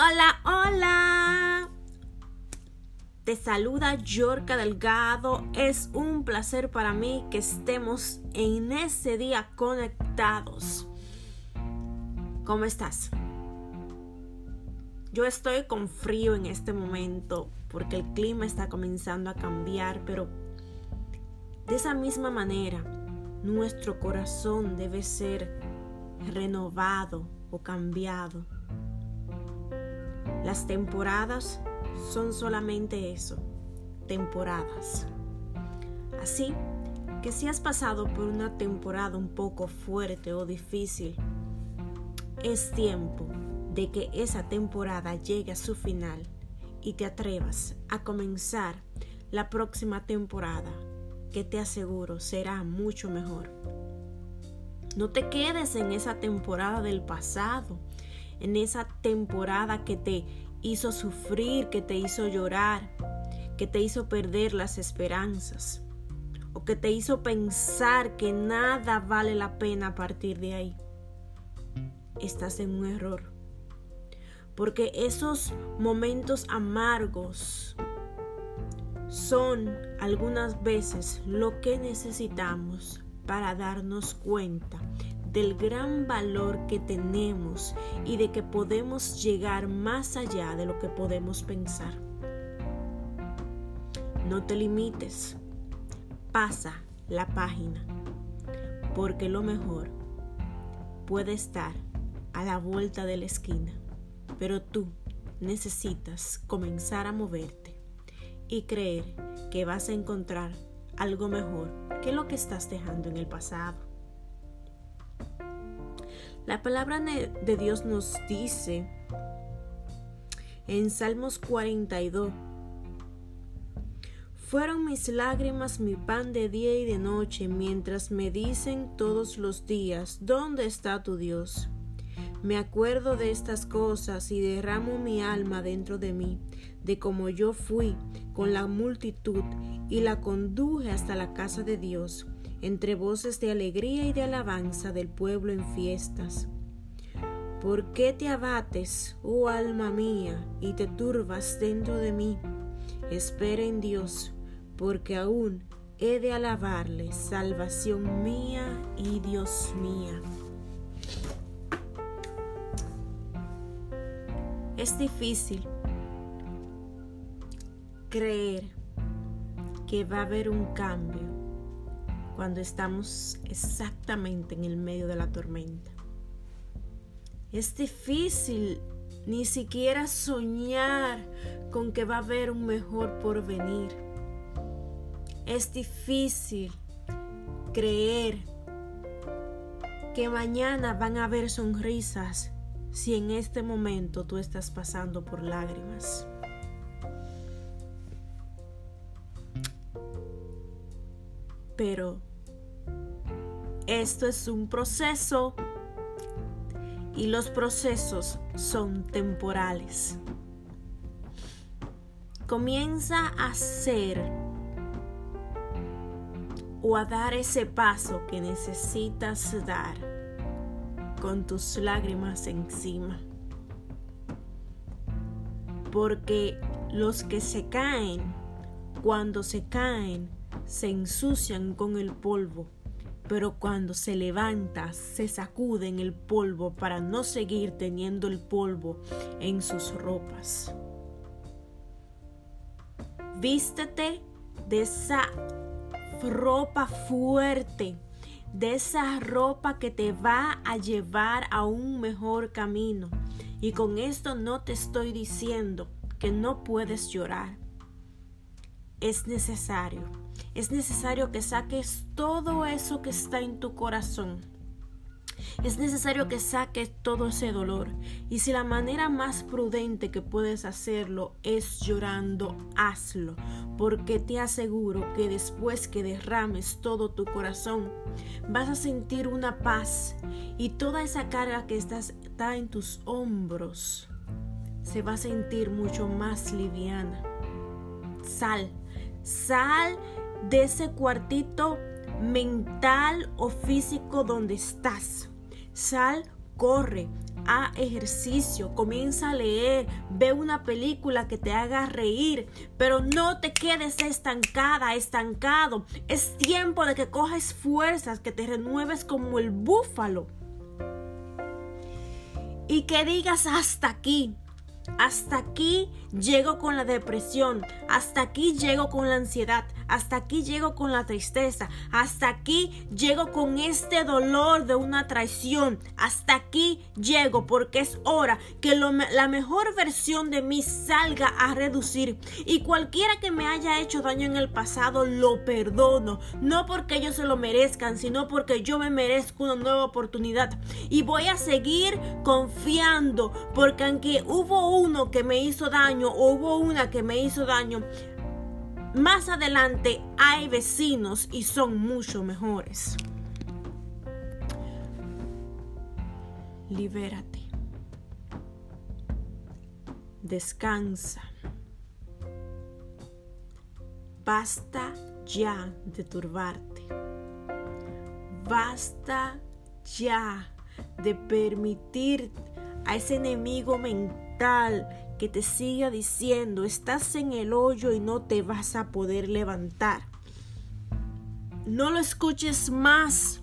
Hola, hola. Te saluda Yorka Delgado. Es un placer para mí que estemos en ese día conectados. ¿Cómo estás? Yo estoy con frío en este momento porque el clima está comenzando a cambiar, pero de esa misma manera, nuestro corazón debe ser renovado o cambiado las temporadas son solamente eso, temporadas. Así que si has pasado por una temporada un poco fuerte o difícil, es tiempo de que esa temporada llegue a su final y te atrevas a comenzar la próxima temporada que te aseguro será mucho mejor. No te quedes en esa temporada del pasado en esa temporada que te hizo sufrir, que te hizo llorar, que te hizo perder las esperanzas o que te hizo pensar que nada vale la pena a partir de ahí. Estás en un error. Porque esos momentos amargos son algunas veces lo que necesitamos para darnos cuenta del gran valor que tenemos y de que podemos llegar más allá de lo que podemos pensar. No te limites, pasa la página, porque lo mejor puede estar a la vuelta de la esquina, pero tú necesitas comenzar a moverte y creer que vas a encontrar algo mejor que lo que estás dejando en el pasado. La palabra de Dios nos dice en Salmos 42, fueron mis lágrimas mi pan de día y de noche, mientras me dicen todos los días, ¿dónde está tu Dios? Me acuerdo de estas cosas y derramo mi alma dentro de mí, de cómo yo fui con la multitud y la conduje hasta la casa de Dios entre voces de alegría y de alabanza del pueblo en fiestas. ¿Por qué te abates, oh alma mía, y te turbas dentro de mí? Espera en Dios, porque aún he de alabarle, salvación mía y Dios mía. Es difícil creer que va a haber un cambio cuando estamos exactamente en el medio de la tormenta. Es difícil ni siquiera soñar con que va a haber un mejor porvenir. Es difícil creer que mañana van a haber sonrisas si en este momento tú estás pasando por lágrimas. Pero esto es un proceso y los procesos son temporales. Comienza a hacer o a dar ese paso que necesitas dar con tus lágrimas encima. Porque los que se caen, cuando se caen, se ensucian con el polvo pero cuando se levanta se sacuden el polvo para no seguir teniendo el polvo en sus ropas. Vístete de esa ropa fuerte, de esa ropa que te va a llevar a un mejor camino. Y con esto no te estoy diciendo que no puedes llorar. Es necesario es necesario que saques todo eso que está en tu corazón. Es necesario que saques todo ese dolor. Y si la manera más prudente que puedes hacerlo es llorando, hazlo. Porque te aseguro que después que derrames todo tu corazón, vas a sentir una paz. Y toda esa carga que está en tus hombros se va a sentir mucho más liviana. Sal, sal de ese cuartito mental o físico donde estás. Sal, corre, a ejercicio, comienza a leer, ve una película que te haga reír, pero no te quedes estancada, estancado. Es tiempo de que coges fuerzas, que te renueves como el búfalo. Y que digas hasta aquí, hasta aquí llego con la depresión, hasta aquí llego con la ansiedad, hasta aquí llego con la tristeza, hasta aquí llego con este dolor de una traición, hasta aquí llego porque es hora que la mejor versión de mí salga a reducir. Y cualquiera que me haya hecho daño en el pasado lo perdono, no porque ellos se lo merezcan, sino porque yo me merezco una nueva oportunidad. Y voy a seguir confiando porque aunque hubo uno que me hizo daño o hubo una que me hizo daño, más adelante hay vecinos y son mucho mejores. Libérate. Descansa. Basta ya de turbarte. Basta ya de permitir a ese enemigo mental que te siga diciendo, estás en el hoyo y no te vas a poder levantar. No lo escuches más.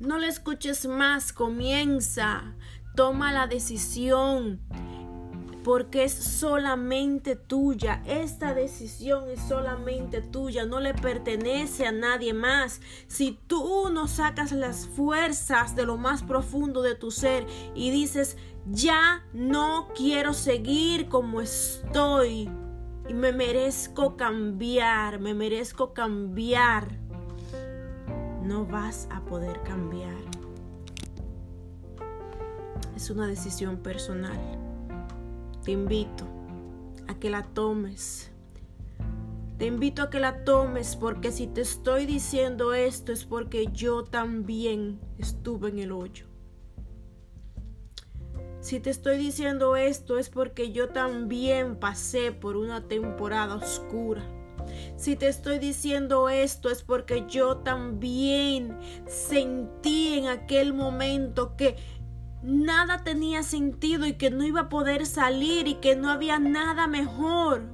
No lo escuches más. Comienza. Toma la decisión porque es solamente tuya. Esta decisión es solamente tuya, no le pertenece a nadie más. Si tú no sacas las fuerzas de lo más profundo de tu ser y dices, ya no quiero seguir como estoy y me merezco cambiar, me merezco cambiar, no vas a poder cambiar. Es una decisión personal te invito a que la tomes. Te invito a que la tomes porque si te estoy diciendo esto es porque yo también estuve en el hoyo. Si te estoy diciendo esto es porque yo también pasé por una temporada oscura. Si te estoy diciendo esto es porque yo también sentí en aquel momento que nada tenía sentido y que no iba a poder salir y que no había nada mejor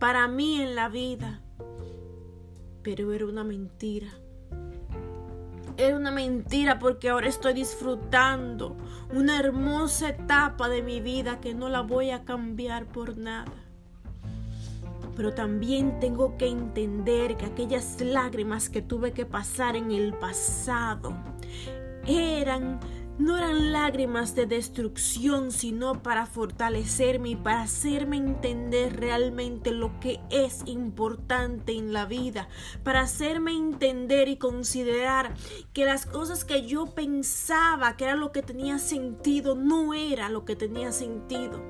para mí en la vida. Pero era una mentira. Era una mentira porque ahora estoy disfrutando una hermosa etapa de mi vida que no la voy a cambiar por nada. Pero también tengo que entender que aquellas lágrimas que tuve que pasar en el pasado eran no eran lágrimas de destrucción, sino para fortalecerme y para hacerme entender realmente lo que es importante en la vida, para hacerme entender y considerar que las cosas que yo pensaba que era lo que tenía sentido, no era lo que tenía sentido.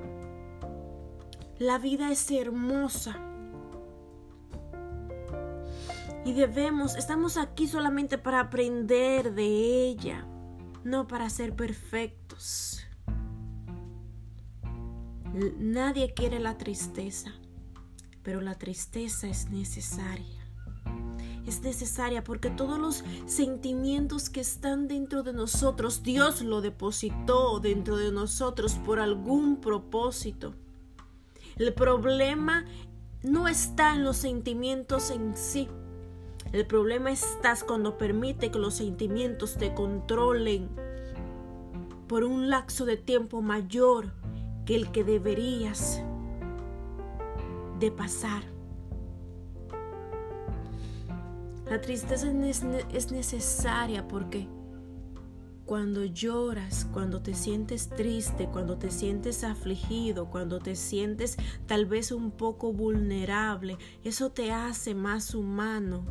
La vida es hermosa. Y debemos, estamos aquí solamente para aprender de ella no para ser perfectos. Nadie quiere la tristeza, pero la tristeza es necesaria. Es necesaria porque todos los sentimientos que están dentro de nosotros, Dios lo depositó dentro de nosotros por algún propósito. El problema no está en los sentimientos en sí, el problema estás cuando permite que los sentimientos te controlen por un lapso de tiempo mayor que el que deberías de pasar. La tristeza es necesaria porque cuando lloras, cuando te sientes triste, cuando te sientes afligido, cuando te sientes tal vez un poco vulnerable, eso te hace más humano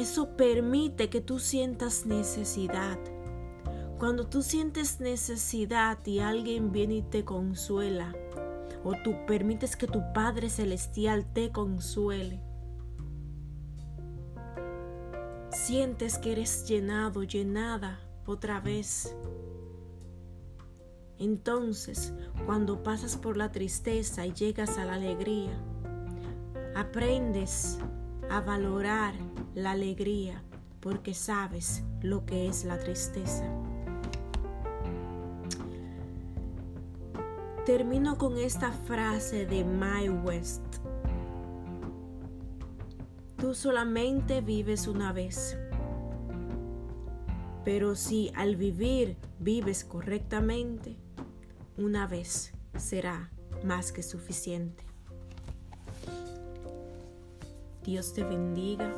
eso permite que tú sientas necesidad. Cuando tú sientes necesidad y alguien viene y te consuela, o tú permites que tu Padre Celestial te consuele, sientes que eres llenado, llenada otra vez. Entonces, cuando pasas por la tristeza y llegas a la alegría, aprendes a valorar la alegría, porque sabes lo que es la tristeza. Termino con esta frase de My West. Tú solamente vives una vez. Pero si al vivir vives correctamente, una vez será más que suficiente. Dios te bendiga.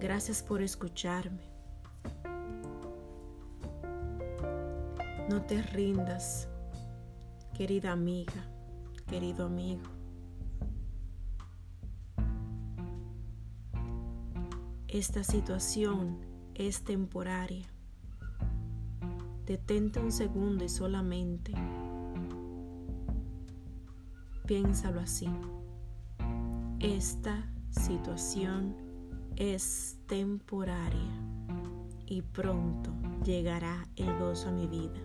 Gracias por escucharme. No te rindas, querida amiga, querido amigo. Esta situación es temporaria. Detente un segundo y solamente piénsalo así. Esta situación es temporaria y pronto llegará el gozo a mi vida.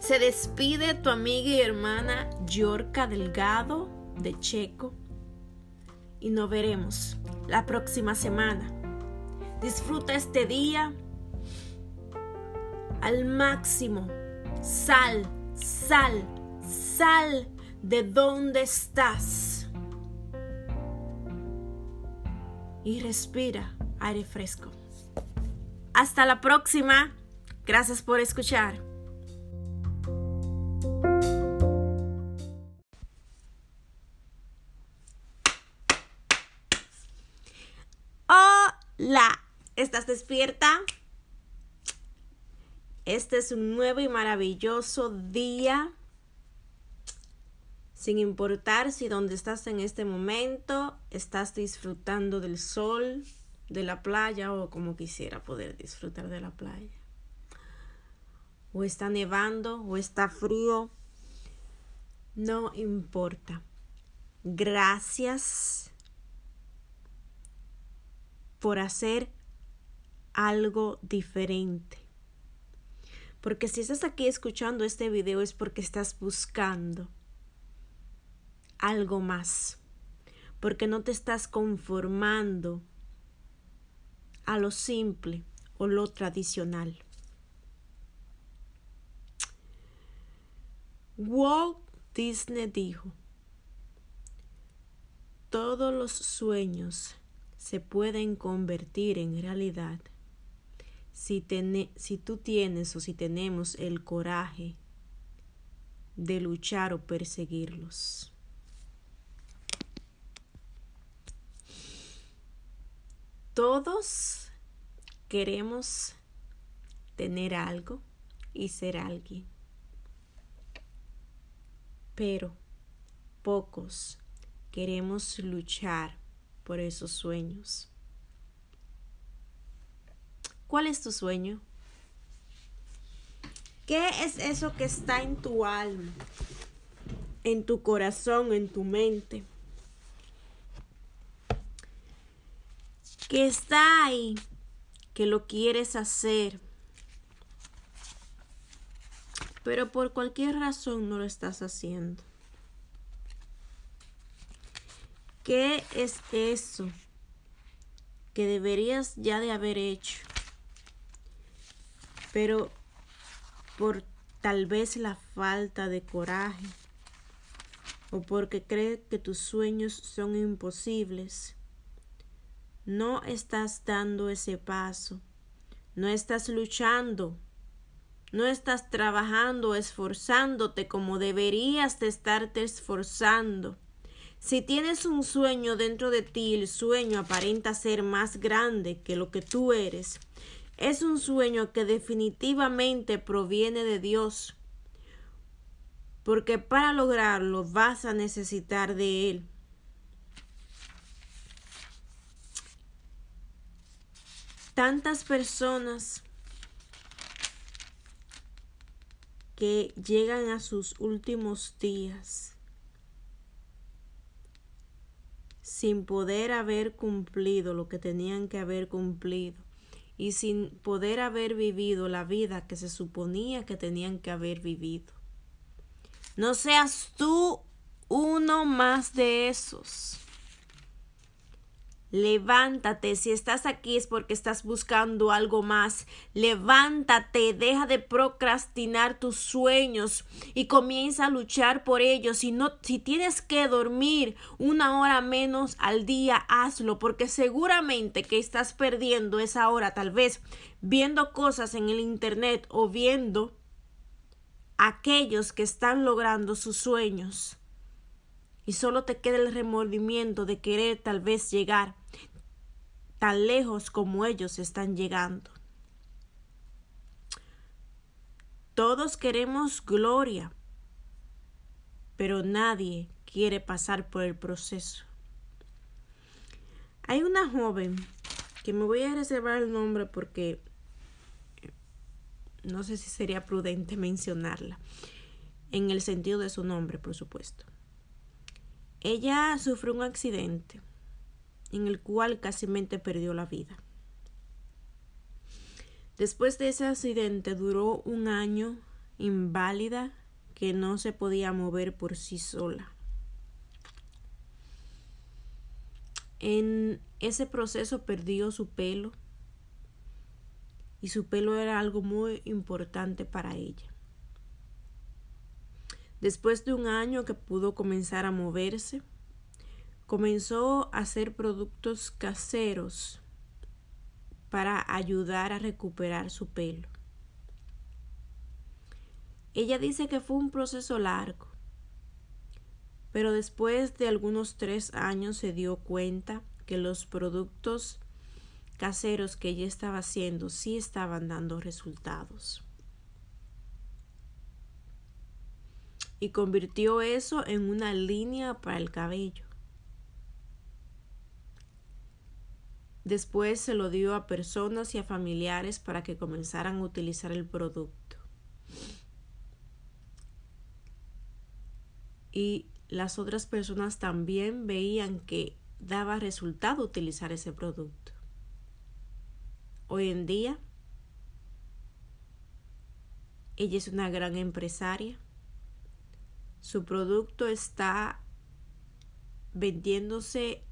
Se despide tu amiga y hermana Yorka Delgado de Checo y nos veremos la próxima semana. Disfruta este día al máximo. Sal, sal, sal de donde estás. Y respira aire fresco. Hasta la próxima. Gracias por escuchar. Hola, ¿estás despierta? Este es un nuevo y maravilloso día sin importar si donde estás en este momento estás disfrutando del sol, de la playa o como quisiera poder disfrutar de la playa. O está nevando o está frío. No importa. Gracias por hacer algo diferente. Porque si estás aquí escuchando este video es porque estás buscando algo más, porque no te estás conformando a lo simple o lo tradicional. Walt Disney dijo, todos los sueños se pueden convertir en realidad si, si tú tienes o si tenemos el coraje de luchar o perseguirlos. Todos queremos tener algo y ser alguien, pero pocos queremos luchar por esos sueños. ¿Cuál es tu sueño? ¿Qué es eso que está en tu alma, en tu corazón, en tu mente? Que está ahí, que lo quieres hacer, pero por cualquier razón no lo estás haciendo. ¿Qué es eso que deberías ya de haber hecho? Pero por tal vez la falta de coraje o porque crees que tus sueños son imposibles no estás dando ese paso, no estás luchando, no estás trabajando, esforzándote como deberías de estarte esforzando. Si tienes un sueño dentro de ti, el sueño aparenta ser más grande que lo que tú eres. Es un sueño que definitivamente proviene de Dios, porque para lograrlo vas a necesitar de Él. Tantas personas que llegan a sus últimos días sin poder haber cumplido lo que tenían que haber cumplido y sin poder haber vivido la vida que se suponía que tenían que haber vivido. No seas tú uno más de esos. Levántate, si estás aquí es porque estás buscando algo más. Levántate, deja de procrastinar tus sueños y comienza a luchar por ellos. Si no, si tienes que dormir una hora menos al día, hazlo, porque seguramente que estás perdiendo esa hora, tal vez viendo cosas en el internet o viendo aquellos que están logrando sus sueños y solo te queda el remordimiento de querer tal vez llegar tan lejos como ellos están llegando. Todos queremos gloria, pero nadie quiere pasar por el proceso. Hay una joven que me voy a reservar el nombre porque no sé si sería prudente mencionarla, en el sentido de su nombre, por supuesto. Ella sufrió un accidente en el cual casi perdió la vida. Después de ese accidente duró un año inválida que no se podía mover por sí sola. En ese proceso perdió su pelo y su pelo era algo muy importante para ella. Después de un año que pudo comenzar a moverse, comenzó a hacer productos caseros para ayudar a recuperar su pelo. Ella dice que fue un proceso largo, pero después de algunos tres años se dio cuenta que los productos caseros que ella estaba haciendo sí estaban dando resultados. y convirtió eso en una línea para el cabello. Después se lo dio a personas y a familiares para que comenzaran a utilizar el producto. Y las otras personas también veían que daba resultado utilizar ese producto. Hoy en día, ella es una gran empresaria su producto está vendiéndose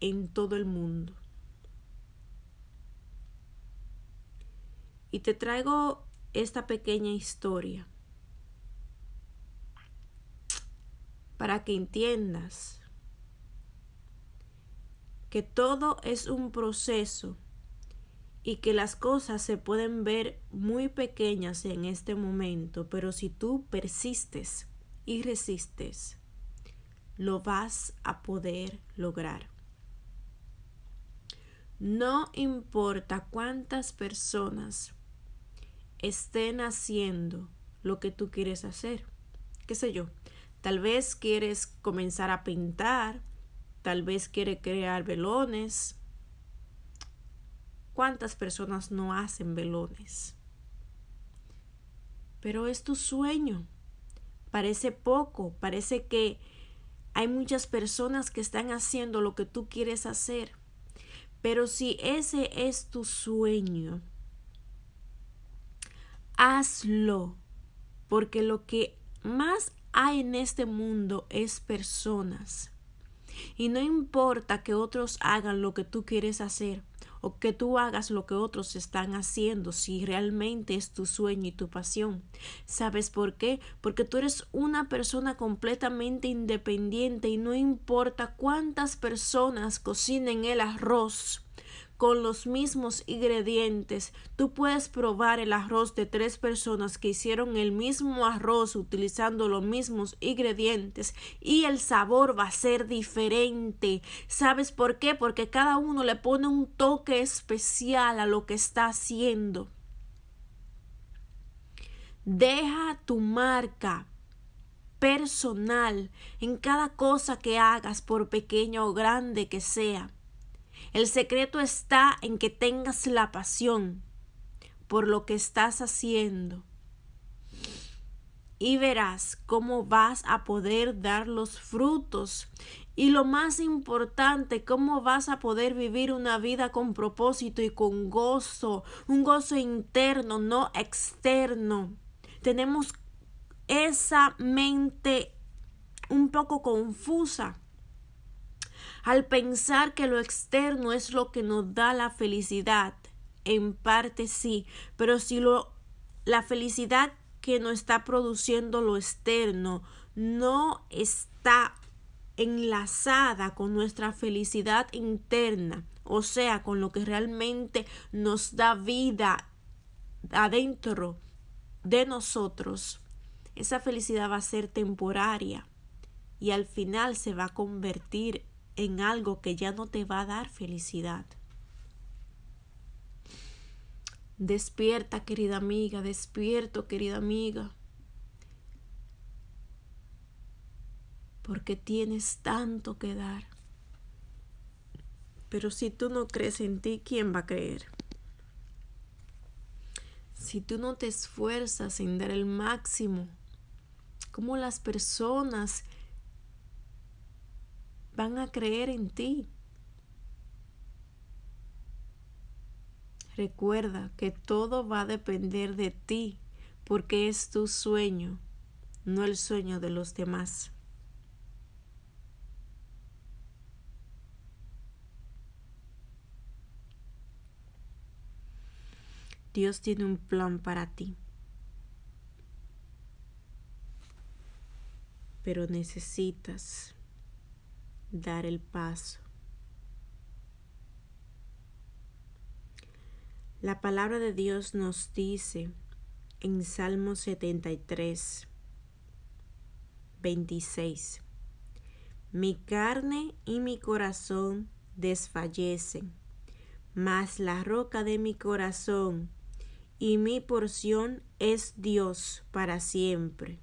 en todo el mundo. Y te traigo esta pequeña historia para que entiendas que todo es un proceso y que las cosas se pueden ver muy pequeñas en este momento, pero si tú persistes y resistes, lo vas a poder lograr. No importa cuántas personas estén haciendo lo que tú quieres hacer. ¿Qué sé yo? Tal vez quieres comenzar a pintar, tal vez quieres crear velones. ¿Cuántas personas no hacen velones? Pero es tu sueño parece poco, parece que hay muchas personas que están haciendo lo que tú quieres hacer. Pero si ese es tu sueño, hazlo, porque lo que más hay en este mundo es personas. Y no importa que otros hagan lo que tú quieres hacer, o que tú hagas lo que otros están haciendo si realmente es tu sueño y tu pasión. ¿Sabes por qué? Porque tú eres una persona completamente independiente y no importa cuántas personas cocinen el arroz con los mismos ingredientes. Tú puedes probar el arroz de tres personas que hicieron el mismo arroz utilizando los mismos ingredientes y el sabor va a ser diferente. ¿Sabes por qué? Porque cada uno le pone un toque especial a lo que está haciendo. Deja tu marca personal en cada cosa que hagas, por pequeña o grande que sea. El secreto está en que tengas la pasión por lo que estás haciendo y verás cómo vas a poder dar los frutos y lo más importante, cómo vas a poder vivir una vida con propósito y con gozo, un gozo interno, no externo. Tenemos esa mente un poco confusa al pensar que lo externo es lo que nos da la felicidad. En parte sí, pero si lo, la felicidad que nos está produciendo lo externo no está enlazada con nuestra felicidad interna, o sea, con lo que realmente nos da vida adentro de nosotros, esa felicidad va a ser temporaria y al final se va a convertir en algo que ya no te va a dar felicidad. Despierta, querida amiga, despierto, querida amiga. Porque tienes tanto que dar. Pero si tú no crees en ti, ¿quién va a creer? Si tú no te esfuerzas en dar el máximo, ¿cómo las personas van a creer en ti? Recuerda que todo va a depender de ti, porque es tu sueño, no el sueño de los demás. Dios tiene un plan para ti. Pero necesitas dar el paso. La palabra de Dios nos dice en Salmo 73, 26, Mi carne y mi corazón desfallecen, mas la roca de mi corazón y mi porción es Dios para siempre.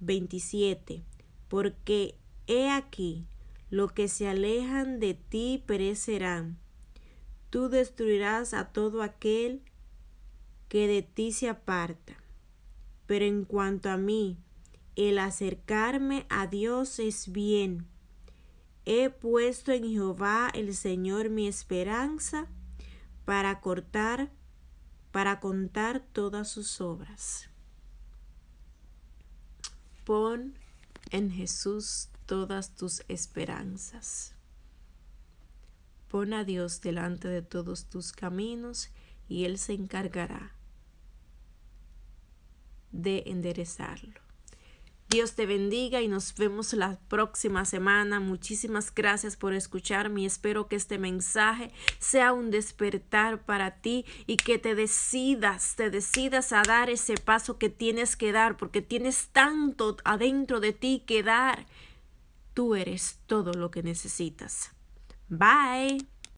27. Porque he aquí, lo que se alejan de ti perecerán. Tú destruirás a todo aquel que de ti se aparta. Pero en cuanto a mí, el acercarme a Dios es bien. He puesto en Jehová el Señor mi esperanza para cortar para contar todas sus obras. Pon en Jesús todas tus esperanzas. Pon a Dios delante de todos tus caminos y Él se encargará de enderezarlo. Dios te bendiga y nos vemos la próxima semana. Muchísimas gracias por escucharme y espero que este mensaje sea un despertar para ti y que te decidas, te decidas a dar ese paso que tienes que dar porque tienes tanto adentro de ti que dar. Tú eres todo lo que necesitas. Bye.